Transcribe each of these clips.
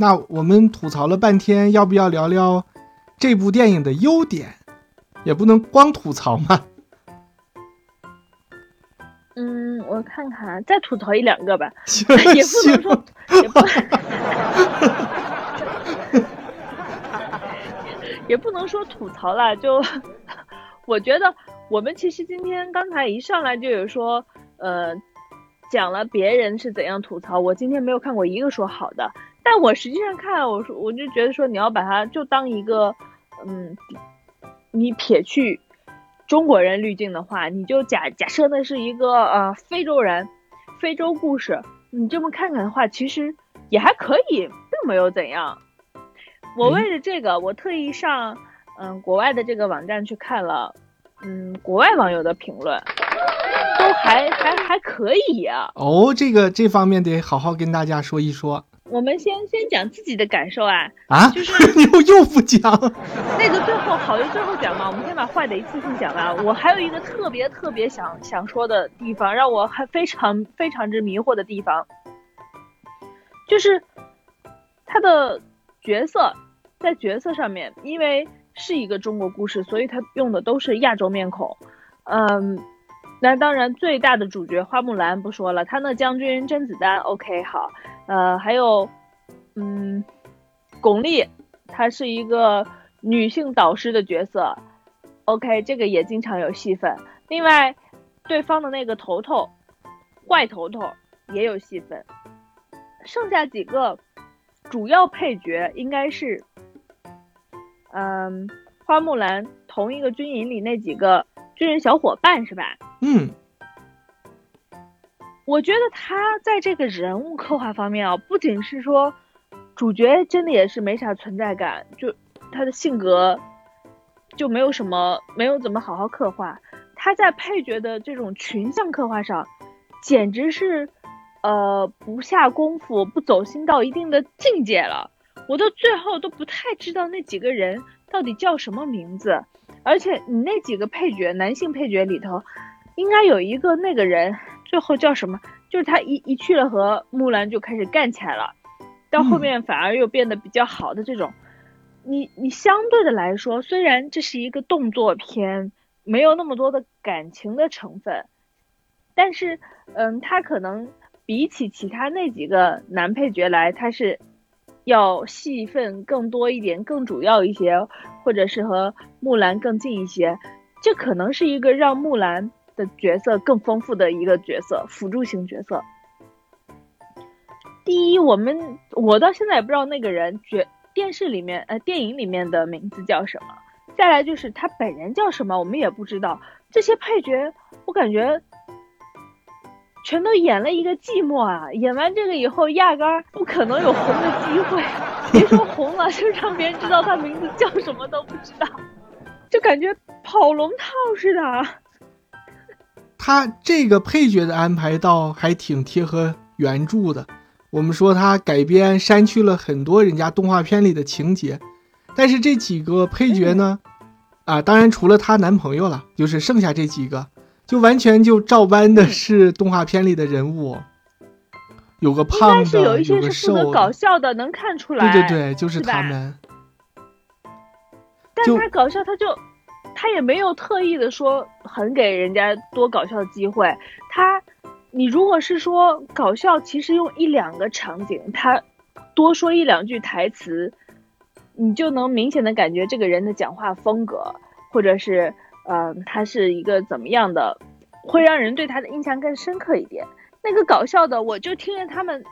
那我们吐槽了半天，要不要聊聊这部电影的优点？也不能光吐槽嘛。嗯，我看看，再吐槽一两个吧，也不能说，也不，也不能说吐槽了。就我觉得，我们其实今天刚才一上来就有说，呃，讲了别人是怎样吐槽，我今天没有看过一个说好的。但我实际上看，我说我就觉得说，你要把它就当一个，嗯，你撇去。中国人滤镜的话，你就假假设那是一个呃非洲人，非洲故事，你这么看看的话，其实也还可以，并没有怎样。我为了这个，我特意上嗯国外的这个网站去看了，嗯国外网友的评论，都还还还可以呀。哦，这个这方面得好好跟大家说一说。我们先先讲自己的感受啊啊，就是你 又又不讲那个最后好的最后讲嘛，我们先把坏的一次性讲完。我还有一个特别特别想想说的地方，让我还非常非常之迷惑的地方，就是他的角色在角色上面，因为是一个中国故事，所以他用的都是亚洲面孔。嗯，那当然最大的主角花木兰不说了，他那将军甄子丹 OK 好。呃，还有，嗯，巩俐，她是一个女性导师的角色，OK，这个也经常有戏份。另外，对方的那个头头，怪头头也有戏份。剩下几个主要配角应该是，嗯，花木兰同一个军营里那几个军人小伙伴是吧？嗯。我觉得他在这个人物刻画方面啊，不仅是说主角真的也是没啥存在感，就他的性格就没有什么，没有怎么好好刻画。他在配角的这种群像刻画上，简直是呃不下功夫，不走心到一定的境界了。我到最后都不太知道那几个人到底叫什么名字，而且你那几个配角，男性配角里头，应该有一个那个人。最后叫什么？就是他一一去了和木兰就开始干起来了，到后面反而又变得比较好的这种。你你相对的来说，虽然这是一个动作片，没有那么多的感情的成分，但是嗯，他可能比起其他那几个男配角来，他是要戏份更多一点，更主要一些，或者是和木兰更近一些。这可能是一个让木兰。的角色更丰富的一个角色，辅助型角色。第一，我们我到现在也不知道那个人角电视里面呃电影里面的名字叫什么。再来就是他本人叫什么，我们也不知道。这些配角，我感觉全都演了一个寂寞啊！演完这个以后，压根儿不可能有红的机会。别说红了，就让别人知道他名字叫什么都不知道，就感觉跑龙套似的。他这个配角的安排倒还挺贴合原著的。我们说他改编删去了很多人家动画片里的情节，但是这几个配角呢，啊，当然除了她男朋友了，就是剩下这几个，就完全就照搬的是动画片里的人物。有个胖的，有一些是负责搞笑的，能看出来。对对对，就是他们。但他搞笑，他就。他也没有特意的说很给人家多搞笑的机会。他，你如果是说搞笑，其实用一两个场景，他多说一两句台词，你就能明显的感觉这个人的讲话风格，或者是，嗯，他是一个怎么样的，会让人对他的印象更深刻一点。那个搞笑的，我就听着他们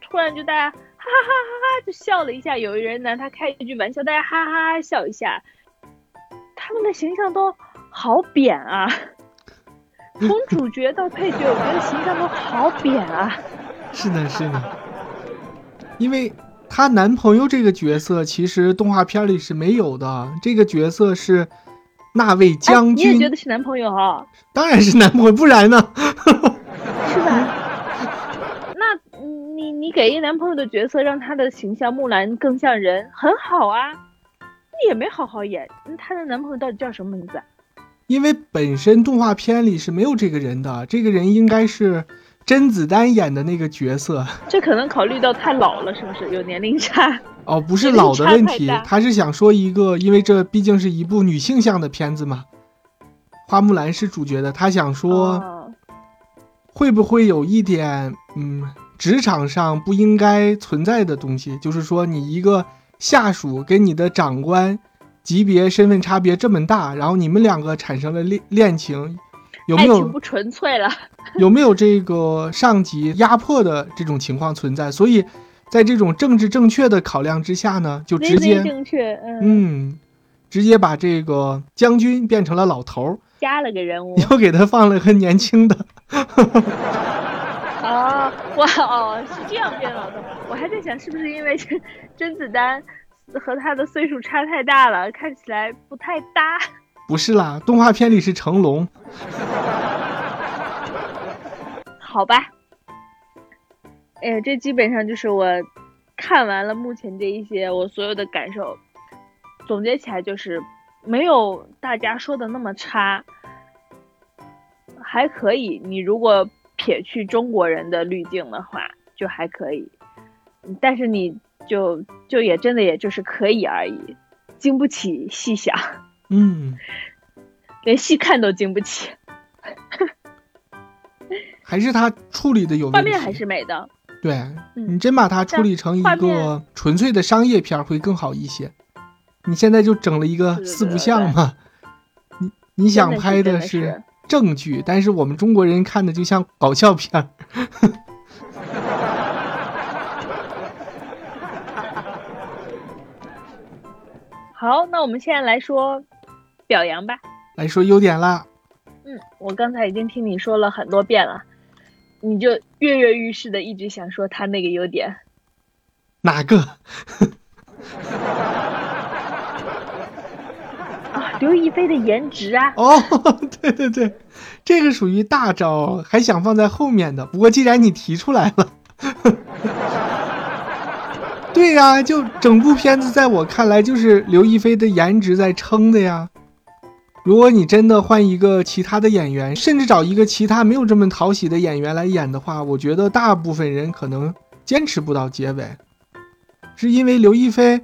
突然就大家哈哈哈哈哈就笑了一下，有一人拿他开一句玩笑，大家哈哈哈笑一下。他们的形象都好扁啊，从主角到配角，我觉得形象都好扁啊。是的，是的，因为她男朋友这个角色其实动画片里是没有的，这个角色是那位将军。你也觉得是男朋友哈？当然是男朋友，不然呢？是吧？那你你给一男朋友的角色，让他的形象木兰更像人，很好啊。也没好好演，那她的男朋友到底叫什么名字？因为本身动画片里是没有这个人的，这个人应该是甄子丹演的那个角色。这可能考虑到太老了，是不是有年龄差？哦，不是老的问题他是想说一个，因为这毕竟是一部女性向的片子嘛。花木兰是主角的，他想说哦会不会有一点，嗯，职场上不应该存在的东西，就是说你一个下属跟你的长官级别身份差别这么大，然后你们两个产生了恋恋情，有没有不纯粹了。有没有这个上级压迫的这种情况存在？所以，在这种政治正确的考量之下呢，就直接正确，嗯，嗯，直接把这个将军变成了老头儿，加了个人物。又给他放了个年轻的。哦，哇哦，是这样变老的。我还在想，是不是因为甄甄子丹和他的岁数差太大了，看起来不太搭。不是啦，动画片里是成龙。好吧，哎，这基本上就是我看完了目前这一些我所有的感受，总结起来就是没有大家说的那么差，还可以。你如果撇去中国人的滤镜的话，就还可以，但是你就就也真的也就是可以而已，经不起细想，嗯，连细看都经不起。还是他处理的有问题。画面还是美的，对嗯你真把它处理成一个纯粹的商业片会更好一些。你现在就整了一个四不像嘛，你你想拍的是是正剧，但是我们中国人看的就像搞笑片儿。好，那我们现在来说表扬吧。来说优点啦，嗯，我刚才已经听你说了很多遍了，你就跃跃欲试的一直想说他那个优点。哪个？啊，刘亦菲的颜值啊，哦，对对对，这个属于大招，还想放在后面的。不过既然你提出来了，对呀、就整部片子在我看来就是刘亦菲的颜值在撑的呀。如果你真的换一个其他的演员，甚至找一个其他没有这么讨喜的演员来演的话，我觉得大部分人可能坚持不到结尾，是因为刘亦菲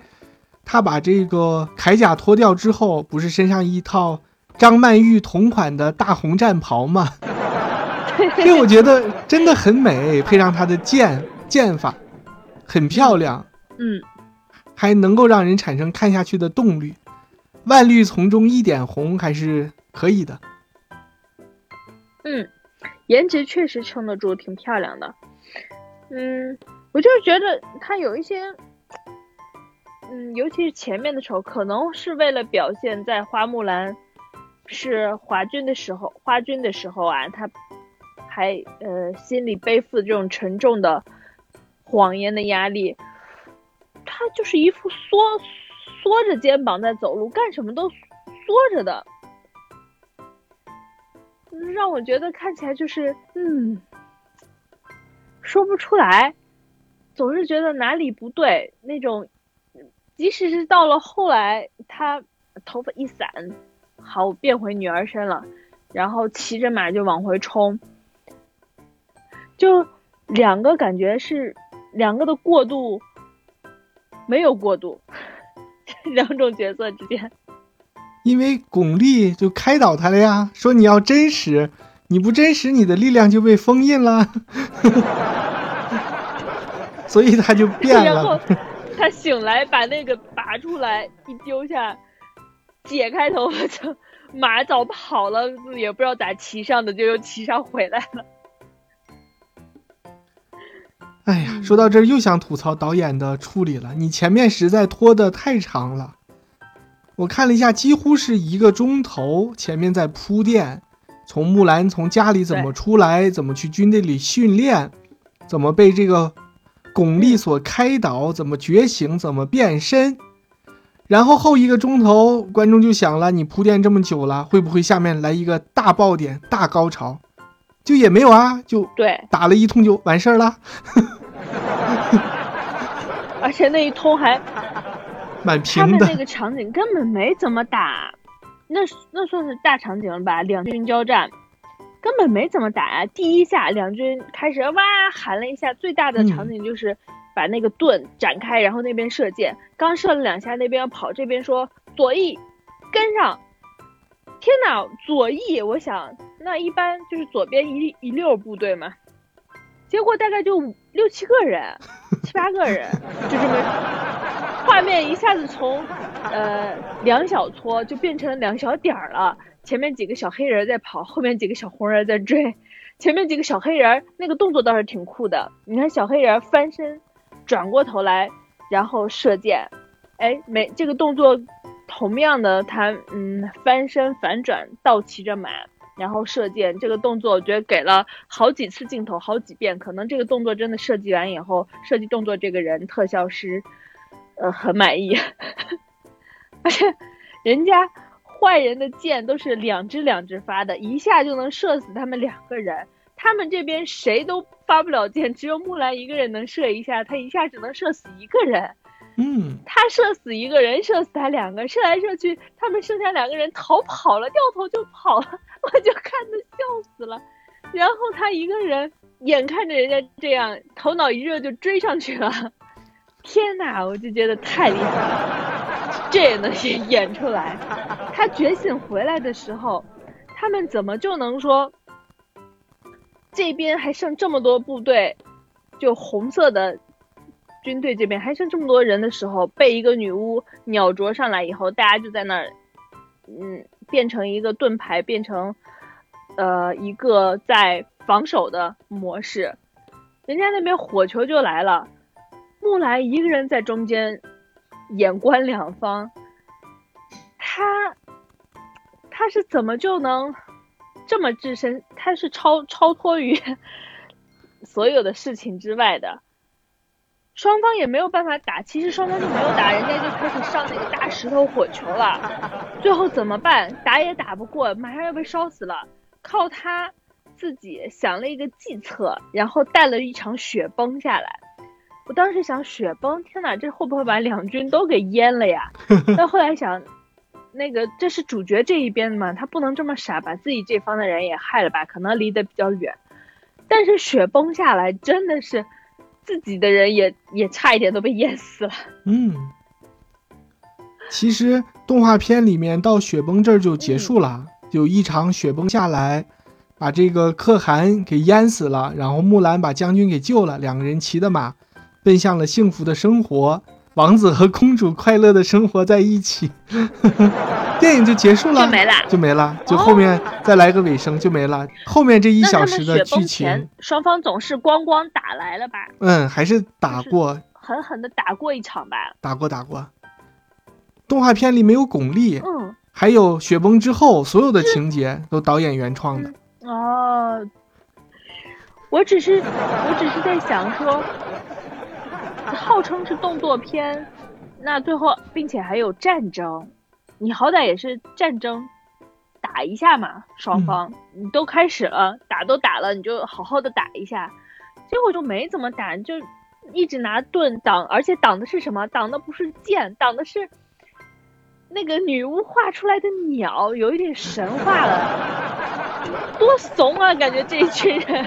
她把这个铠甲脱掉之后，不是身上一套张曼玉同款的大红战袍吗？这我觉得真的很美，配上她的剑剑法，很漂亮，嗯，还能够让人产生看下去的动力。万绿丛中一点红，还是可以的。嗯，颜值确实撑得住，挺漂亮的。嗯，我就是觉得她有一些，嗯，尤其是前面的时候，可能是为了表现在花木兰是华君的时候，花君的时候啊，她还呃心里背负这种沉重的谎言的压力，她就是一副缩缩着肩膀在走路，干什么都缩着的。让我觉得看起来就是，嗯，说不出来，总是觉得哪里不对那种。即使是到了后来，他头发一散，好变回女儿身了，然后骑着马就往回冲，就两个感觉是两个的过渡没有过渡，两种角色之间。因为巩俐就开导他了呀，说你要真实，你不真实，你的力量就被封印了，所以他就变了然后了。他醒来把那个拔出来一丢下，解开头发就马早跑了，也不知道咋骑上的，就又骑上回来了。哎呀，说到这儿又想吐槽导演的处理了，你前面实在拖得太长了。我看了一下，几乎是一个钟头，前面在铺垫，从木兰从家里怎么出来，怎么去军队里训练，怎么被这个巩俐所开导，怎么觉醒，怎么变身。然后后一个钟头，观众就想了，你铺垫这么久了，会不会下面来一个大爆点、大高潮？就也没有啊，就对，打了一通就完事儿了。而且那一通还蛮他平的。们那个场景根本没怎么打，那那算是大场景了吧？两军交战，根本没怎么打呀。第一下两军开始哇喊了一下，最大的场景就是把那个盾展开，然后那边射箭，刚射了两下，那边要跑，这边说左翼跟上。天哪，左翼！我想那一般就是左边一一溜部队嘛，结果大概就六七个人，七八个人，就这么，画面一下子从呃两小撮就变成了两小点儿了。前面几个小黑人在跑，后面几个小红人在追。前面几个小黑人那个动作倒是挺酷的，你看小黑人翻身，转过头来，然后射箭，哎，没这个动作。同样的，他嗯翻身反转倒骑着马，然后射箭这个动作，我觉得给了好几次镜头，好几遍。可能这个动作真的设计完以后，设计动作这个人特效师，呃很满意。而且人家坏人的箭都是两只两只发的，一下就能射死他们两个人。他们这边谁都发不了箭，只有木兰一个人能射一下，他一下只能射死一个人。嗯，他射死一个人，射死他两个，射来射去，他们剩下两个人逃跑了，掉头就跑了，我就看得笑死了。然后他一个人眼看着人家这样，头脑一热就追上去了。天哪，我就觉得太厉害了，这也能演演出来。他觉醒回来的时候，他们怎么就能说这边还剩这么多部队，就红色的？军队这边还剩这么多人的时候，被一个女巫鸟啄上来以后，大家就在那儿，嗯，变成一个盾牌，变成，呃，一个在防守的模式。人家那边火球就来了，木兰一个人在中间，眼观两方。他，他是怎么就能这么置身？他是超超脱于 所有的事情之外的。双方也没有办法打，其实双方就没有打，人家就开始上那个大石头火球了。最后怎么办？打也打不过，马上要被烧死了。靠他自己想了一个计策，然后带了一场雪崩下来。我当时想，雪崩，天哪，这会不会把两军都给淹了呀？但后来想，那个这是主角这一边的嘛，他不能这么傻，把自己这方的人也害了吧？可能离得比较远。但是雪崩下来真的是。自己的人也也差一点都被淹死了。嗯，其实动画片里面到雪崩这儿就结束了，有一场雪崩下来，把这个可汗给淹死了，然后木兰把将军给救了，两个人骑的马奔向了幸福的生活。王子和公主快乐的生活在一起，电影就结束了，就没了，就没了，就后面再来个尾声就没了。后面这一小时的剧情，双方总是咣咣打来了吧？嗯，还是打过，狠狠的打过一场吧？打过打过。动画片里没有巩俐，嗯，还有雪崩之后所有的情节都导演原创的。哦，我只是我只是在想说。号称是动作片，那最后并且还有战争，你好歹也是战争打一下嘛，双方你都开始了，打都打了，你就好好的打一下，结果就没怎么打，就一直拿盾挡，而且挡的是什么？挡的不是剑，挡的是那个女巫画出来的鸟，有一点神话了，多怂啊！感觉这一群人，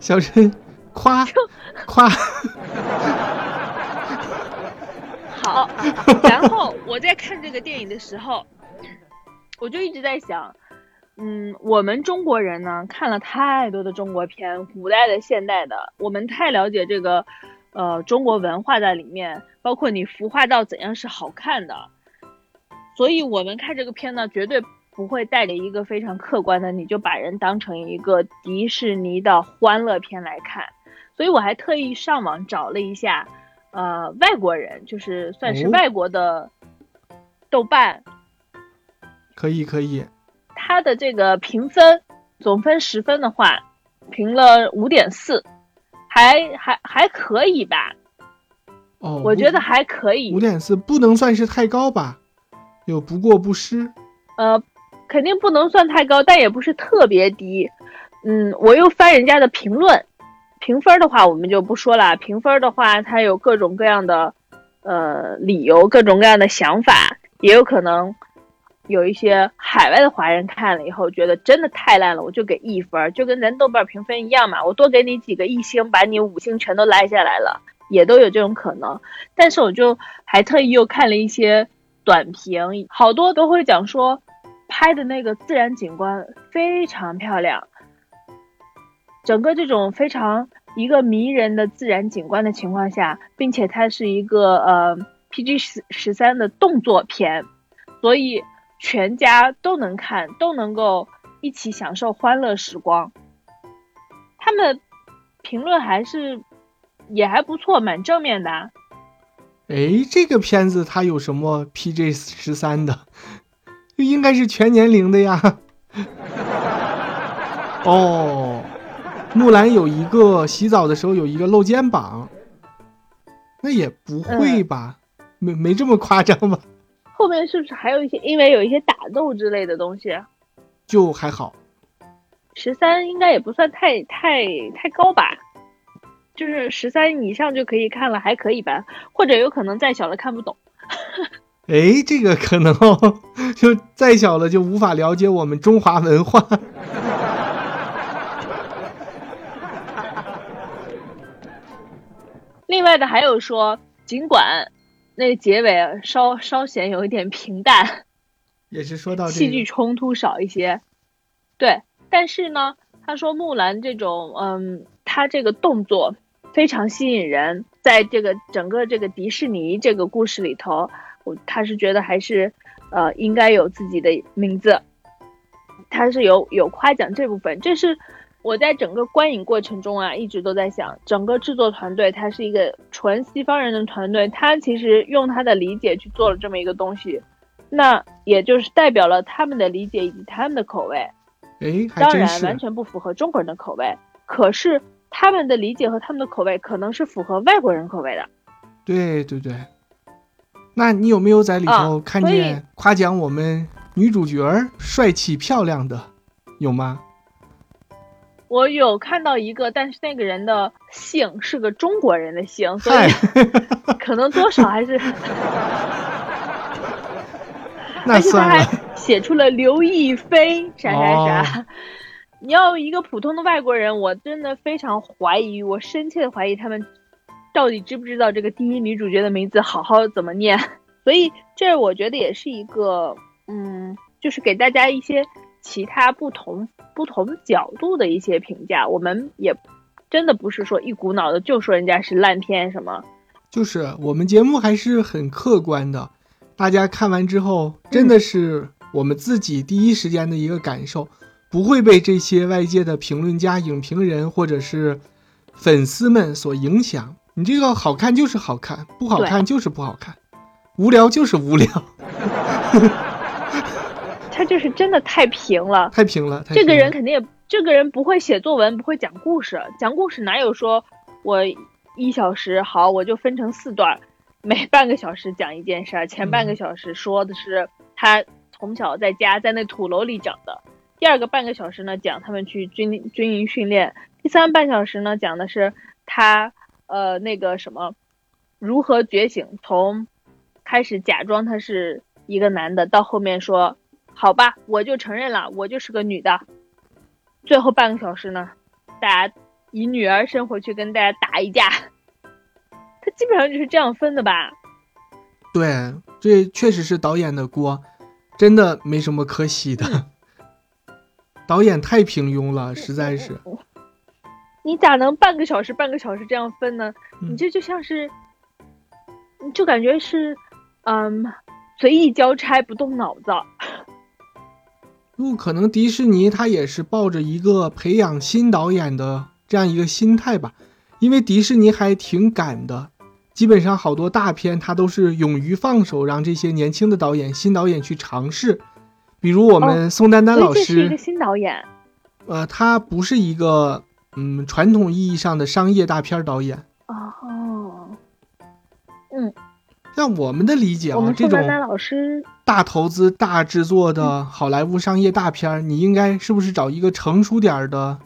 小陈夸夸。好，然后我在看这个电影的时候，我就一直在想，嗯，我们中国人呢看了太多的中国片，古代的、现代的，我们太了解这个，呃，中国文化在里面，包括你孵化到怎样是好看的，所以我们看这个片呢，绝对不会带着一个非常客观的，你就把人当成一个迪士尼的欢乐片来看，所以我还特意上网找了一下。呃，外国人就是算是外国的豆瓣，可以可以。他的这个评分总分十分的话，评了五点四，还还还可以吧？哦，我觉得还可以。五点四不能算是太高吧？有不过不失。呃，肯定不能算太高，但也不是特别低。嗯，我又翻人家的评论。评分的话，我们就不说了。评分的话，它有各种各样的，呃，理由，各种各样的想法，也有可能有一些海外的华人看了以后觉得真的太烂了，我就给一分，就跟咱豆瓣评分一样嘛，我多给你几个一星，把你五星全都拉下来了，也都有这种可能。但是我就还特意又看了一些短评，好多都会讲说拍的那个自然景观非常漂亮，整个这种非常一个迷人的自然景观的情况下，并且它是一个呃 PG 十十三的动作片，所以。全家都能看，都能够一起享受欢乐时光。他们评论还是也还不错，蛮正面的。哎，这个片子它有什么 PG 十三的？应该是全年龄的呀。哦，木兰有一个洗澡的时候有一个露肩膀，那也不会吧？没没这么夸张吧？后面是不是还有一些？因为有一些打斗之类的东西，就还好。十三应该也不算太太太高吧，就是十三以上就可以看了，还可以吧？或者有可能再小了看不懂。哎，这个可能 就再小了就无法了解我们中华文化。另外的还有说，尽管。那个结尾稍稍显有一点平淡，也是说到戏剧冲突少一些，对。但是呢，他说木兰这种，嗯，他这个动作非常吸引人，在这个整个这个迪士尼这个故事里头，我他是觉得还是，呃，应该有自己的名字，他是有有夸奖这部分，这是。我在整个观影过程中啊，一直都在想，整个制作团队他是一个纯西方人的团队，他其实用他的理解去做了这么一个东西，那也就是代表了他们的理解以及他们的口味。哎，当然完全不符合中国人的口味，可是他们的理解和他们的口味可能是符合外国人口味的。对对对，那你有没有在里头看见夸奖我们女主角帅气漂亮的，有吗？我有看到一个，但是那个人的姓是个中国人的姓，所以可能多少还是。那 算了。写出了刘亦菲啥啥啥。你要一个普通的外国人，我真的非常怀疑，我深切的怀疑他们到底知不知道这个第一女主角的名字好好怎么念。所以这我觉得也是一个，嗯，就是给大家一些。其他不同不同角度的一些评价，我们也真的不是说一股脑的就说人家是烂片什么，就是我们节目还是很客观的，大家看完之后真的是我们自己第一时间的一个感受，不会被这些外界的评论家、影评人或者是粉丝们所影响。你这个好看就是好看，不好看就是不好看，无聊就是无聊。他就是真的太平了，太平了。这个人肯定也，这个人不会写作文，不会讲故事。讲故事哪有说，我一小时好，我就分成四段，每半个小时讲一件事儿。前半个小时说的是他从小在家在那土楼里长的，第二个半个小时呢讲他们去军军营训练，第三半小时呢讲的是他呃那个什么如何觉醒，从开始假装他是一个男的，到后面说。好吧，我就承认了，我就是个女的。最后半个小时呢，大家以女儿身回去跟大家打一架，他基本上就是这样分的吧？对，这确实是导演的锅，真的没什么可洗的。导演太平庸了，实在是。你咋能半个小时半个小时这样分呢？你这就像是，就感觉是，嗯，随意交差，不动脑子。不可能，迪士尼他也是抱着一个培养新导演的这样一个心态吧，因为迪士尼还挺敢的，基本上好多大片他都是勇于放手，让这些年轻的导演、新导演去尝试。比如我们宋丹丹老师，是一个新导演。呃，他不是一个嗯传统意义上的商业大片导演。哦，嗯。像我们的理解啊，这种大投资、大制作的好莱坞商业大片，你应该是不是找一个成熟点的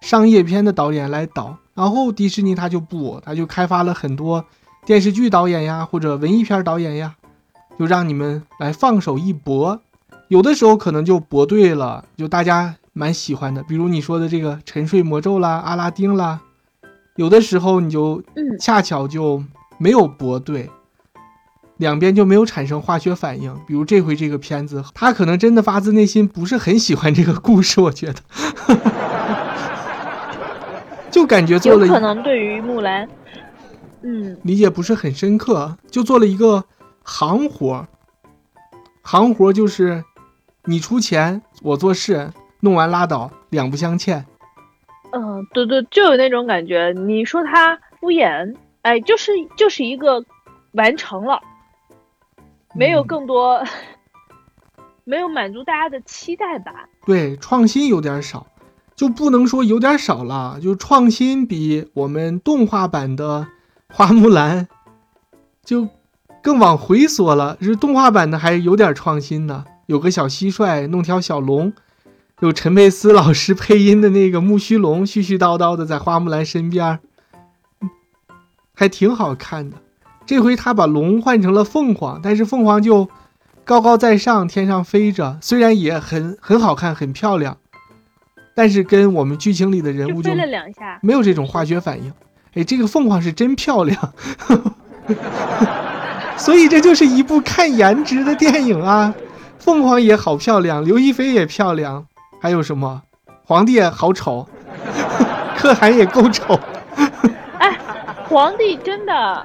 商业片的导演来导？然后迪士尼他就不，他就开发了很多电视剧导演呀，或者文艺片导演呀，就让你们来放手一搏。有的时候可能就搏对了，就大家蛮喜欢的，比如你说的这个《沉睡魔咒》啦、阿拉丁啦。有的时候你就嗯恰巧就没有搏对，两边就没有产生化学反应。比如这回这个片子，他可能真的发自内心不是很喜欢这个故事，我觉得，就感觉做了可能对于木兰，嗯，理解不是很深刻，就做了一个行活。行活就是你出钱，我做事，弄完拉倒，两不相欠。嗯，对对，就有那种感觉。你说他敷衍，哎，就是就是一个完成了，没有嗯更多，没有满足大家的期待吧？对，创新有点少，就不能说有点少了，就创新比我们动画版的花木兰就更往回缩了。是动画版的还有点创新呢，有个小蟋蟀弄条小龙，有陈佩斯老师配音的那个木须龙絮絮叨叨的在花木兰身边还挺好看的。这回他把龙换成了凤凰，但是凤凰就高高在上，天上飞着，虽然也很很好看，很漂亮，但是跟我们剧情里的人物就就飞了两下，没有这种化学反应。哎，这个凤凰是真漂亮，所以这就是一部看颜值的电影啊。凤凰也好漂亮，刘亦菲也漂亮，还有什么？皇帝也好丑，可汗也够丑。哎皇帝真的，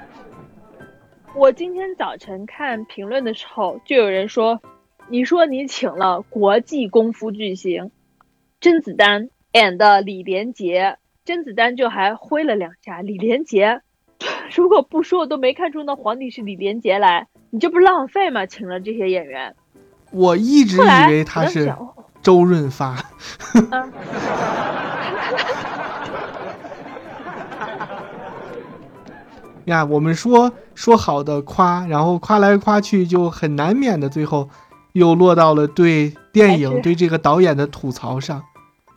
我今天早晨看评论的时候，就有人说，你说你请了国际功夫巨星甄子丹 and 李连杰，甄子丹就还挥了两下，李连杰 如果不说我都没看出那皇帝是李连杰来，你这不是浪费吗？请了这些演员，我一直以为他是周润发 呀，我们说说好的夸，然后夸来夸去，就很难免的，最后又落到了对电影、对这个导演的吐槽上，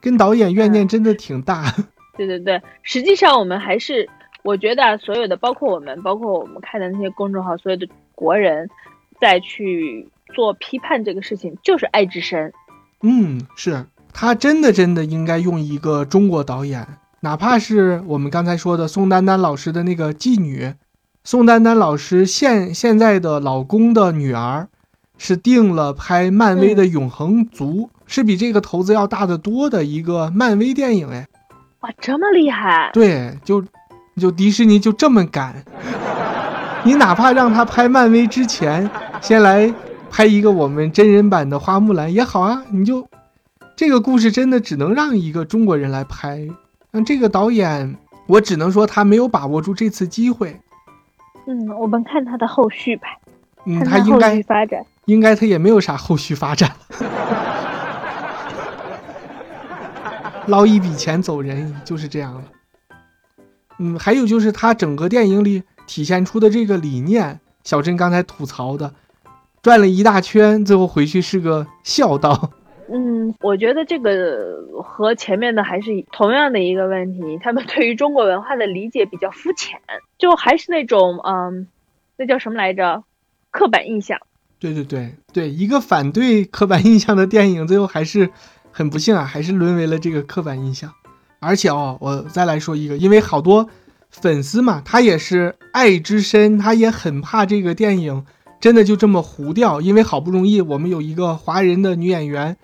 跟导演怨念真的挺大。对对对，实际上我们还是，我觉得啊所有的，包括我们，包括我们看的那些公众号，所有的国人，再去做批判这个事情，就是爱之深。嗯，是他真的真的应该用一个中国导演，哪怕是我们刚才说的宋丹丹老师的那个妓女，宋丹丹老师现现在的老公的女儿，是定了拍漫威的《永恒族》是比这个投资要大得多的一个漫威电影哎。哇，这么厉害！对，就就迪士尼就这么敢，你哪怕让他拍漫威之前，先来拍一个我们真人版的花木兰也好啊，你就这个故事真的只能让一个中国人来拍，那这个导演，我只能说他没有把握住这次机会，嗯，我们看他的后续吧，嗯，他应该续发展。应该他也没有啥后续发展，捞一笔钱走人就是这样了。嗯，还有就是他整个电影里体现出的这个理念，小珍刚才吐槽的，转了一大圈，最后回去是个孝道。嗯，我觉得这个和前面的还是同样的一个问题，他们对于中国文化的理解比较肤浅，就还是那种嗯，那叫什么来着？刻板印象。对对对对，一个反对刻板印象的电影，最后还是很不幸啊，还是沦为了这个刻板印象。而且哦，我再来说一个，因为好多粉丝嘛，他也是爱之深，他也很怕这个电影真的就这么糊掉，因为好不容易我们有一个华人的女演员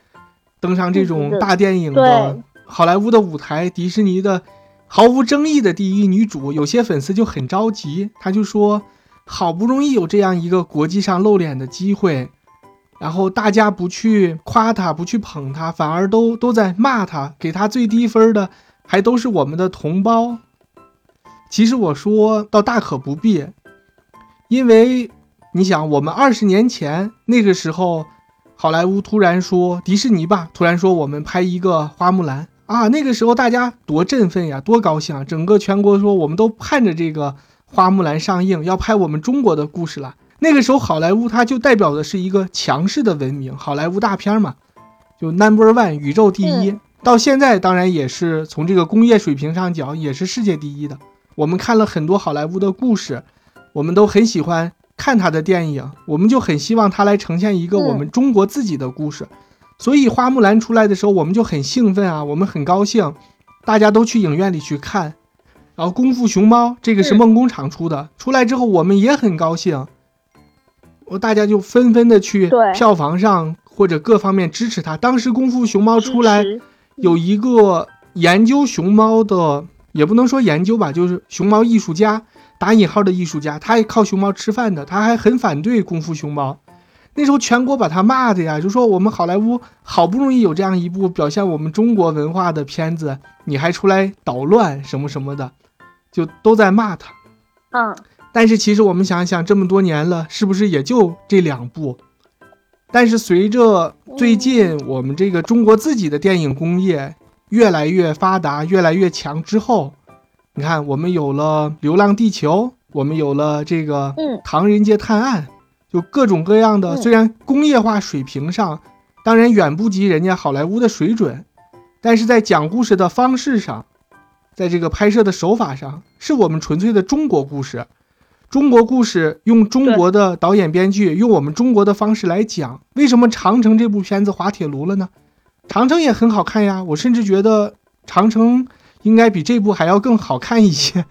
登上这种嗯大电影的好莱坞的舞台，迪士尼的毫无争议的第一女主，有些粉丝就很着急，他就说。好不容易有这样一个国际上露脸的机会，然后大家不去夸她，不去捧她，反而都都在骂她，给她最低分的还都是我们的同胞。其实我说倒大可不必，因为你想，我们二十年前那个时候，好莱坞突然说迪士尼吧，突然说我们拍一个花木兰啊，那个时候大家多振奋呀，多高兴啊！整个全国说我们都盼着这个。花木兰上映要拍我们中国的故事了。那个时候，好莱坞它就代表的是一个强势的文明，好莱坞大片嘛，就 number one 宇宙第一。嗯到现在当然也是从这个工业水平上讲，也是世界第一的。我们看了很多好莱坞的故事，我们都很喜欢看他的电影，我们就很希望他来呈现一个我们中国自己的故事。所以花木兰出来的时候，我们就很兴奋啊，我们很高兴，大家都去影院里去看。然后功夫熊猫这个是梦工厂出的，出来之后我们也很高兴，我大家就纷纷的去票房上或者各方面支持他。当时功夫熊猫出来，有一个研究熊猫的，也不能说研究吧，就是熊猫艺术家打引号的艺术家，他也靠熊猫吃饭的，他还很反对功夫熊猫。那时候全国把他骂的呀，就说我们好莱坞好不容易有这样一部表现我们中国文化的片子，你还出来捣乱什么什么的，就都在骂他。嗯，但是其实我们想想，这么多年了，是不是也就这两部？但是随着最近我们这个中国自己的电影工业越来越发达、越来越强之后，你看我们有了《流浪地球》，我们有了这个《唐人街探案》。就各种各样的，虽然工业化水平上，当然远不及人家好莱坞的水准，但是在讲故事的方式上，在这个拍摄的手法上，是我们纯粹的中国故事。中国故事用中国的导演编剧，用我们中国的方式来讲。为什么《长城》这部片子滑铁卢了呢？《长城》也很好看呀，我甚至觉得《长城》应该比这部还要更好看一些。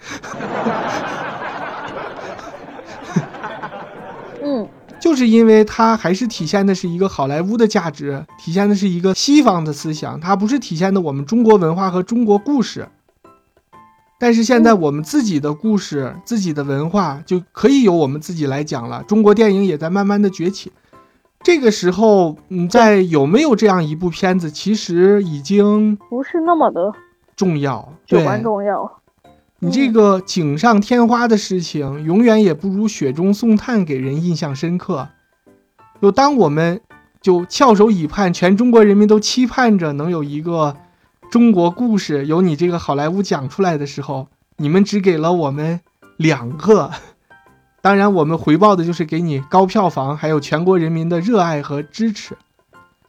嗯就是因为它还是体现的是一个好莱坞的价值，体现的是一个西方的思想，它不是体现的我们中国文化和中国故事。但是现在我们自己的故事、自己的文化就可以由我们自己来讲了。中国电影也在慢慢的崛起。这个时候，嗯，在有没有这样一部片子，其实已经不是那么的重要，至关重要。你这个锦上添花的事情，永远也不如雪中送炭给人印象深刻。就当我们就翘首以盼，全中国人民都期盼着能有一个中国故事由你这个好莱坞讲出来的时候，你们只给了我们两个。当然，我们回报的就是给你高票房，还有全国人民的热爱和支持。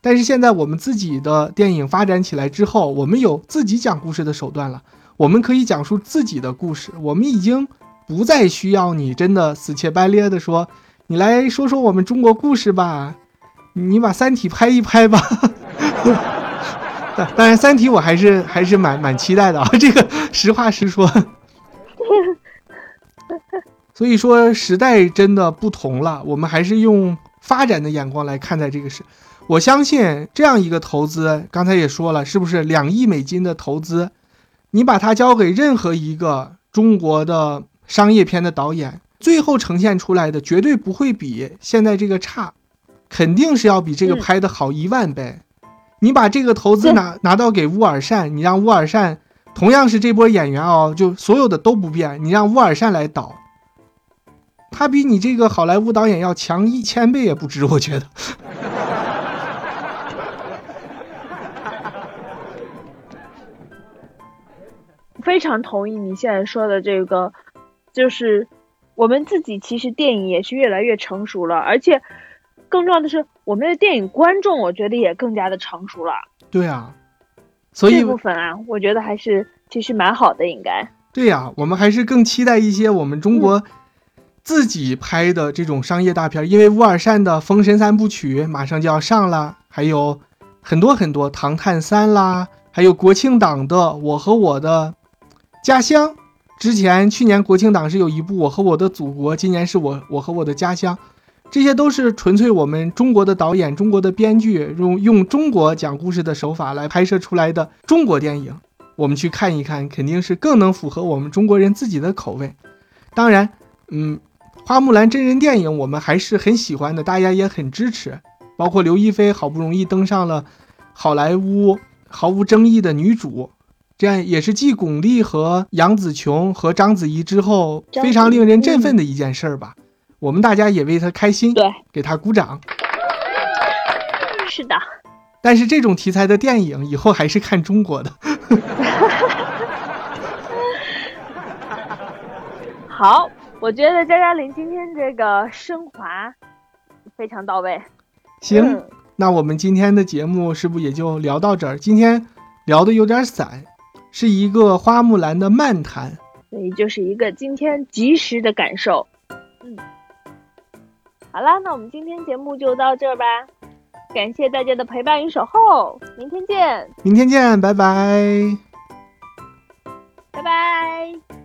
但是现在我们自己的电影发展起来之后，我们有自己讲故事的手段了。我们可以讲述自己的故事，我们已经不再需要你真的死乞白咧的说，你来说说我们中国故事吧，你把《三体》拍一拍吧。当然，《三体》我还是还是蛮蛮期待的啊，这个实话实说。所以说，时代真的不同了，我们还是用发展的眼光来看待这个事。我相信这样一个投资，刚才也说了，是不是两亿美金的投资？你把它交给任何一个中国的商业片的导演，最后呈现出来的绝对不会比现在这个差，肯定是要比这个拍的好一万倍。你把这个投资拿拿到给乌尔善，你让乌尔善同样是这波演员哦，就所有的都不变，你让乌尔善来导，他比你这个好莱坞导演要强一千倍也不止，我觉得。非常同意你现在说的这个，就是我们自己其实电影也是越来越成熟了，而且更重要的是，我们的电影观众我觉得也更加的成熟了。对啊，所以这部分啊，我觉得还是其实蛮好的，应该。对呀，我们还是更期待一些我们中国自己拍的这种商业大片，因为乌尔善的《封神三部曲》马上就要上了，还有很多很多《唐探三》啦，还有国庆档的《我和我的》。家乡，之前去年国庆档是有一部《我和我的祖国》，今年是我我和我的家乡，这些都是纯粹我们中国的导演、中国的编剧用用中国讲故事的手法来拍摄出来的中国电影，我们去看一看，肯定是更能符合我们中国人自己的口味。当然，嗯，花木兰真人电影我们还是很喜欢的，大家也很支持，包括刘亦菲好不容易登上了好莱坞毫无争议的女主。也是继巩俐和杨紫琼和章子怡之后非常令人振奋的一件事儿吧。我们大家也为她开心，对，给她鼓掌。是的。但是这种题材的电影以后还是看中国的。好，我觉得佳佳玲今天这个升华非常到位。行，那我们今天的节目是不是也就聊到这儿？今天聊的有点散。是一个花木兰的漫谈，所以就是一个今天及时的感受。嗯，好啦，那我们今天节目就到这儿吧，感谢大家的陪伴与守候，明天见，明天见，拜拜。拜拜。